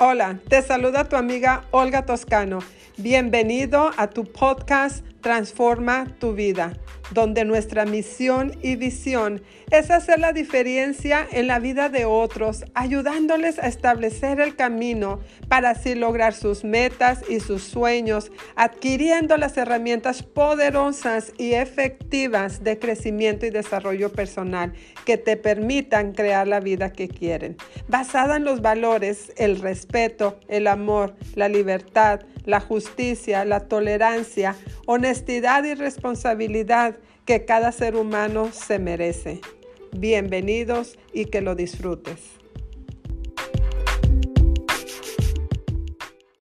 Hola, te saluda tu amiga Olga Toscano. Bienvenido a tu podcast Transforma tu vida, donde nuestra misión y visión es hacer la diferencia en la vida de otros, ayudándoles a establecer el camino para así lograr sus metas y sus sueños, adquiriendo las herramientas poderosas y efectivas de crecimiento y desarrollo personal que te permitan crear la vida que quieren, basada en los valores, el respeto, el amor, la libertad, la justicia, la tolerancia, honestidad y responsabilidad que cada ser humano se merece. Bienvenidos y que lo disfrutes.